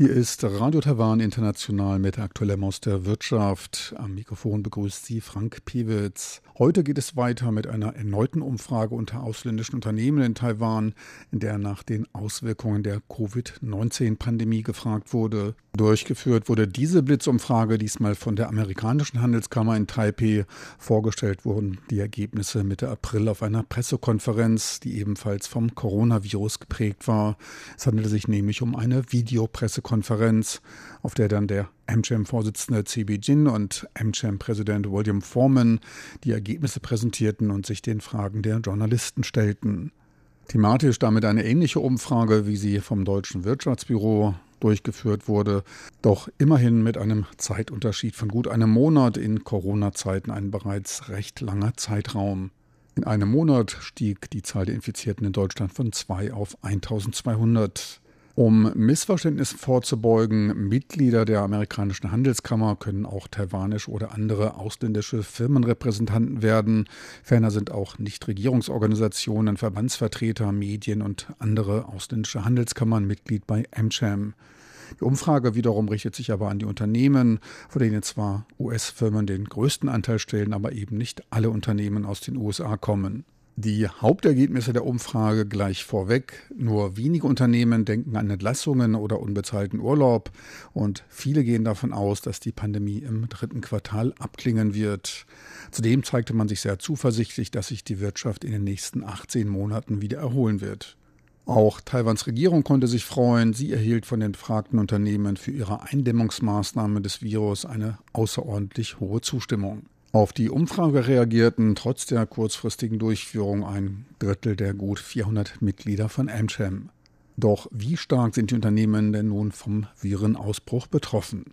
Hier ist Radio Taiwan International mit aktuellem aus der Wirtschaft. Am Mikrofon begrüßt Sie Frank Piewitz. Heute geht es weiter mit einer erneuten Umfrage unter ausländischen Unternehmen in Taiwan, in der nach den Auswirkungen der Covid-19-Pandemie gefragt wurde. Durchgeführt wurde diese Blitzumfrage diesmal von der amerikanischen Handelskammer in Taipei. Vorgestellt wurden die Ergebnisse Mitte April auf einer Pressekonferenz, die ebenfalls vom Coronavirus geprägt war. Es handelte sich nämlich um eine Videopressekonferenz, auf der dann der AmCham-Vorsitzende CB Jin und AmCham-Präsident William Foreman die Ergebnisse präsentierten und sich den Fragen der Journalisten stellten. Thematisch damit eine ähnliche Umfrage, wie sie vom Deutschen Wirtschaftsbüro durchgeführt wurde, doch immerhin mit einem Zeitunterschied von gut einem Monat in Corona-Zeiten ein bereits recht langer Zeitraum. In einem Monat stieg die Zahl der Infizierten in Deutschland von 2 auf 1200. Um Missverständnissen vorzubeugen, Mitglieder der amerikanischen Handelskammer können auch taiwanische oder andere ausländische Firmenrepräsentanten werden. Ferner sind auch Nichtregierungsorganisationen, Verbandsvertreter, Medien und andere ausländische Handelskammern Mitglied bei AmCham. Die Umfrage wiederum richtet sich aber an die Unternehmen, von denen zwar US-Firmen den größten Anteil stellen, aber eben nicht alle Unternehmen aus den USA kommen. Die Hauptergebnisse der Umfrage gleich vorweg. Nur wenige Unternehmen denken an Entlassungen oder unbezahlten Urlaub und viele gehen davon aus, dass die Pandemie im dritten Quartal abklingen wird. Zudem zeigte man sich sehr zuversichtlich, dass sich die Wirtschaft in den nächsten 18 Monaten wieder erholen wird. Auch Taiwans Regierung konnte sich freuen. Sie erhielt von den befragten Unternehmen für ihre Eindämmungsmaßnahmen des Virus eine außerordentlich hohe Zustimmung. Auf die Umfrage reagierten trotz der kurzfristigen Durchführung ein Drittel der gut 400 Mitglieder von AmCham. Doch wie stark sind die Unternehmen denn nun vom Virenausbruch betroffen?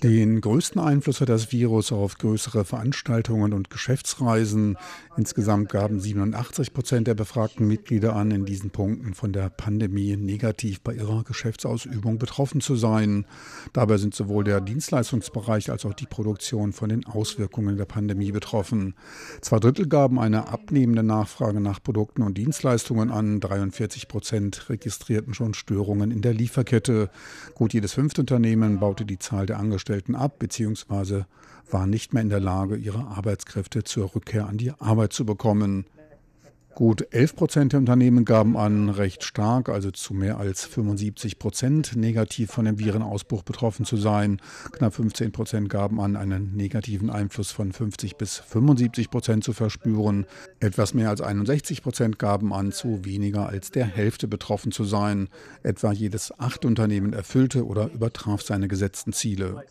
Den größten Einfluss hat das Virus auf größere Veranstaltungen und Geschäftsreisen. Insgesamt gaben 87 Prozent der befragten Mitglieder an, in diesen Punkten von der Pandemie negativ bei ihrer Geschäftsausübung betroffen zu sein. Dabei sind sowohl der Dienstleistungsbereich als auch die Produktion von den Auswirkungen der Pandemie betroffen. Zwei Drittel gaben eine abnehmende Nachfrage nach Produkten und Dienstleistungen an. 43 Prozent registrierten schon Störungen in der Lieferkette. Gut Gut jedes fünfte Unternehmen baute die Zahl der Angestellten ab bzw. war nicht mehr in der Lage, ihre Arbeitskräfte zur Rückkehr an die Arbeit zu bekommen. Gut 11 Prozent der Unternehmen gaben an, recht stark, also zu mehr als 75 Prozent, negativ von dem Virenausbruch betroffen zu sein. Knapp 15 Prozent gaben an, einen negativen Einfluss von 50 bis 75 Prozent zu verspüren. Etwas mehr als 61 Prozent gaben an, zu weniger als der Hälfte betroffen zu sein. Etwa jedes achte Unternehmen erfüllte oder übertraf seine gesetzten Ziele.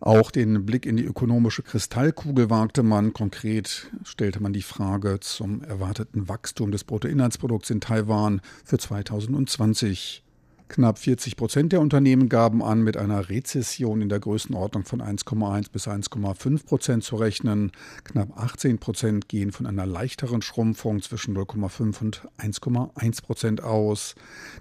Auch den Blick in die ökonomische Kristallkugel wagte man. Konkret stellte man die Frage zum erwarteten Wachstum des Bruttoinlandsprodukts in Taiwan für 2020. Knapp 40 Prozent der Unternehmen gaben an, mit einer Rezession in der Größenordnung von 1,1 bis 1,5 Prozent zu rechnen. Knapp 18 Prozent gehen von einer leichteren Schrumpfung zwischen 0,5 und 1,1 Prozent aus.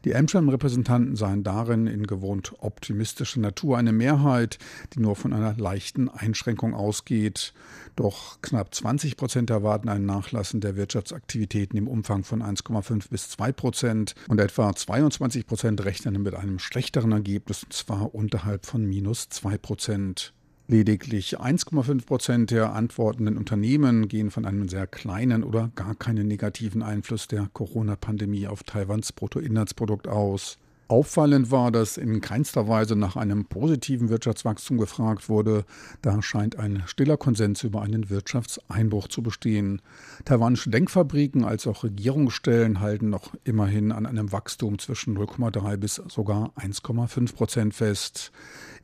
Die Amsterdam-Repräsentanten seien darin in gewohnt optimistischer Natur eine Mehrheit, die nur von einer leichten Einschränkung ausgeht. Doch knapp 20 Prozent erwarten ein Nachlassen der Wirtschaftsaktivitäten im Umfang von 1,5 bis 2 Prozent und etwa 22 Prozent rechnen rechnen mit einem schlechteren Ergebnis, und zwar unterhalb von minus 2 Prozent. Lediglich 1,5 Prozent der antwortenden Unternehmen gehen von einem sehr kleinen oder gar keinen negativen Einfluss der Corona-Pandemie auf Taiwans Bruttoinlandsprodukt aus. Auffallend war, dass in keinster Weise nach einem positiven Wirtschaftswachstum gefragt wurde. Da scheint ein stiller Konsens über einen Wirtschaftseinbruch zu bestehen. Taiwanische Denkfabriken als auch Regierungsstellen halten noch immerhin an einem Wachstum zwischen 0,3 bis sogar 1,5 Prozent fest.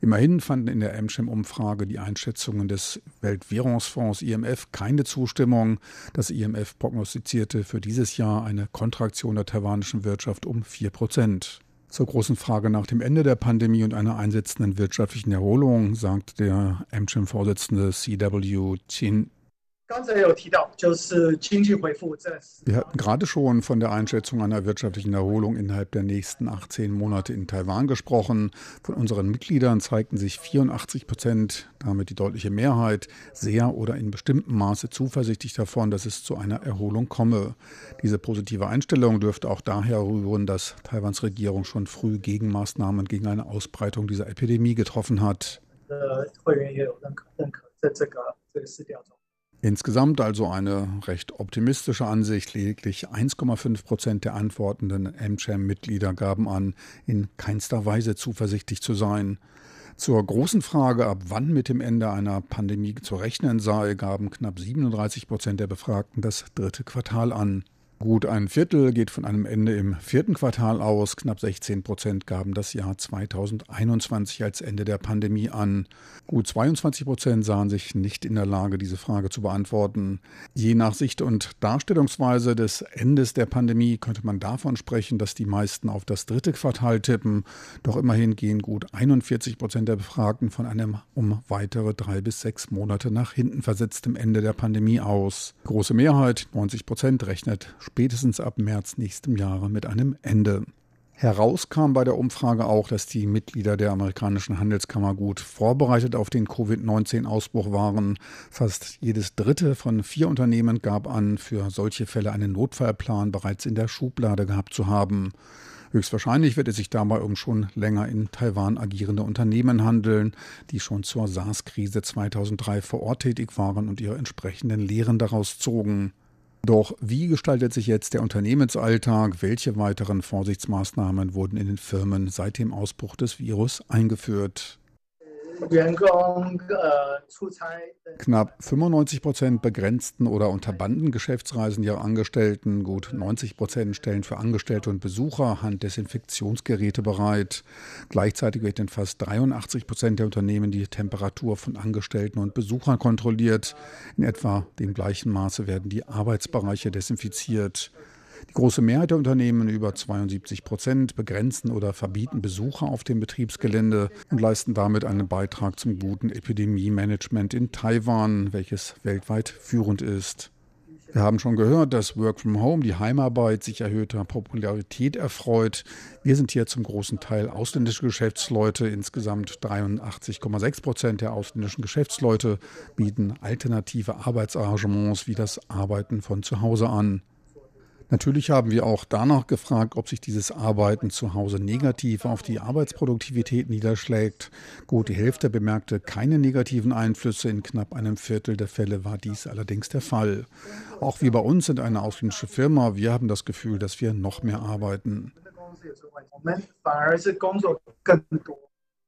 Immerhin fanden in der Amchem-Umfrage die Einschätzungen des Weltwährungsfonds IMF keine Zustimmung. Das IMF prognostizierte für dieses Jahr eine Kontraktion der taiwanischen Wirtschaft um 4 Prozent. Zur großen Frage nach dem Ende der Pandemie und einer einsetzenden wirtschaftlichen Erholung sagt der AmCham-Vorsitzende CW Chin Wir hatten gerade schon von der Einschätzung einer wirtschaftlichen Erholung innerhalb der nächsten 18 Monate in Taiwan gesprochen. Von unseren Mitgliedern zeigten sich 84 Prozent, damit die deutliche Mehrheit, sehr oder in bestimmtem Maße zuversichtlich davon, dass es zu einer Erholung komme. Diese positive Einstellung dürfte auch daher rühren, dass Taiwans Regierung schon früh Gegenmaßnahmen gegen eine Ausbreitung dieser Epidemie getroffen hat. 会员也有认可认可这这个这个市调中。 Insgesamt also eine recht optimistische Ansicht. Lediglich 1,5 Prozent der antwortenden MCHAM-Mitglieder gaben an, in keinster Weise zuversichtlich zu sein. Zur großen Frage, ab wann mit dem Ende einer Pandemie zu rechnen sei, gaben knapp 37 Prozent der Befragten das dritte Quartal an. Gut ein Viertel geht von einem Ende im vierten Quartal aus. Knapp 16 Prozent gaben das Jahr 2021 als Ende der Pandemie an. Gut 22 Prozent sahen sich nicht in der Lage, diese Frage zu beantworten. Je nach Sicht und Darstellungsweise des Endes der Pandemie könnte man davon sprechen, dass die meisten auf das dritte Quartal tippen. Doch immerhin gehen gut 41 Prozent der Befragten von einem um weitere drei bis sechs Monate nach hinten versetztem Ende der Pandemie aus. Große Mehrheit, 90 Prozent, rechnet spätestens ab März nächstem Jahre mit einem Ende. Heraus kam bei der Umfrage auch, dass die Mitglieder der amerikanischen Handelskammer gut vorbereitet auf den Covid-19-Ausbruch waren. Fast jedes dritte von vier Unternehmen gab an, für solche Fälle einen Notfallplan bereits in der Schublade gehabt zu haben. Höchstwahrscheinlich wird es sich dabei um schon länger in Taiwan agierende Unternehmen handeln, die schon zur SARS-Krise 2003 vor Ort tätig waren und ihre entsprechenden Lehren daraus zogen. Doch wie gestaltet sich jetzt der Unternehmensalltag? Welche weiteren Vorsichtsmaßnahmen wurden in den Firmen seit dem Ausbruch des Virus eingeführt? Knapp 95 Prozent begrenzten oder unterbanden Geschäftsreisen ihrer Angestellten. Gut 90 Prozent stellen für Angestellte und Besucher Handdesinfektionsgeräte bereit. Gleichzeitig wird in fast 83 Prozent der Unternehmen die Temperatur von Angestellten und Besuchern kontrolliert. In etwa dem gleichen Maße werden die Arbeitsbereiche desinfiziert. Die große Mehrheit der Unternehmen, über 72 Prozent, begrenzen oder verbieten Besucher auf dem Betriebsgelände und leisten damit einen Beitrag zum guten Epidemie-Management in Taiwan, welches weltweit führend ist. Wir haben schon gehört, dass Work from Home, die Heimarbeit, sich erhöhter Popularität erfreut. Wir sind hier zum großen Teil ausländische Geschäftsleute. Insgesamt 83,6 Prozent der ausländischen Geschäftsleute bieten alternative Arbeitsarrangements wie das Arbeiten von zu Hause an. Natürlich haben wir auch danach gefragt, ob sich dieses Arbeiten zu Hause negativ auf die Arbeitsproduktivität niederschlägt. Gut, die Hälfte bemerkte keine negativen Einflüsse. In knapp einem Viertel der Fälle war dies allerdings der Fall. Auch wir bei uns sind eine ausländische Firma. Wir haben das Gefühl, dass wir noch mehr arbeiten.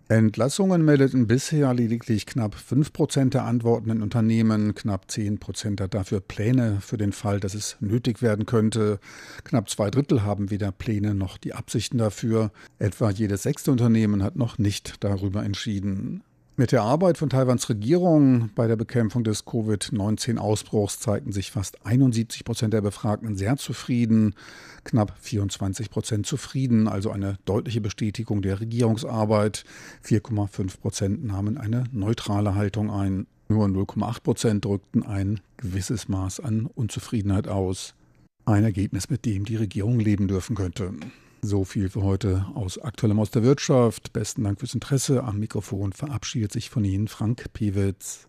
Entlassungen meldeten bisher lediglich knapp 5 Prozent der antwortenden Unternehmen, knapp 10 Prozent hat dafür Pläne für den Fall, dass es nötig werden könnte. Knapp zwei Drittel haben weder Pläne noch die Absichten dafür. Etwa jedes sechste Unternehmen hat noch nicht darüber entschieden. Mit der Arbeit von Taiwans Regierung bei der Bekämpfung des Covid-19-Ausbruchs zeigten sich fast 71 Prozent der Befragten sehr zufrieden, knapp 24 Prozent zufrieden, also eine deutliche Bestätigung der Regierungsarbeit. 4,5 Prozent nahmen eine neutrale Haltung ein. Nur 0,8 Prozent drückten ein gewisses Maß an Unzufriedenheit aus. Ein Ergebnis, mit dem die Regierung leben dürfen könnte. So viel für heute aus Aktuellem aus der Wirtschaft. Besten Dank fürs Interesse. Am Mikrofon verabschiedet sich von Ihnen Frank Piewitz.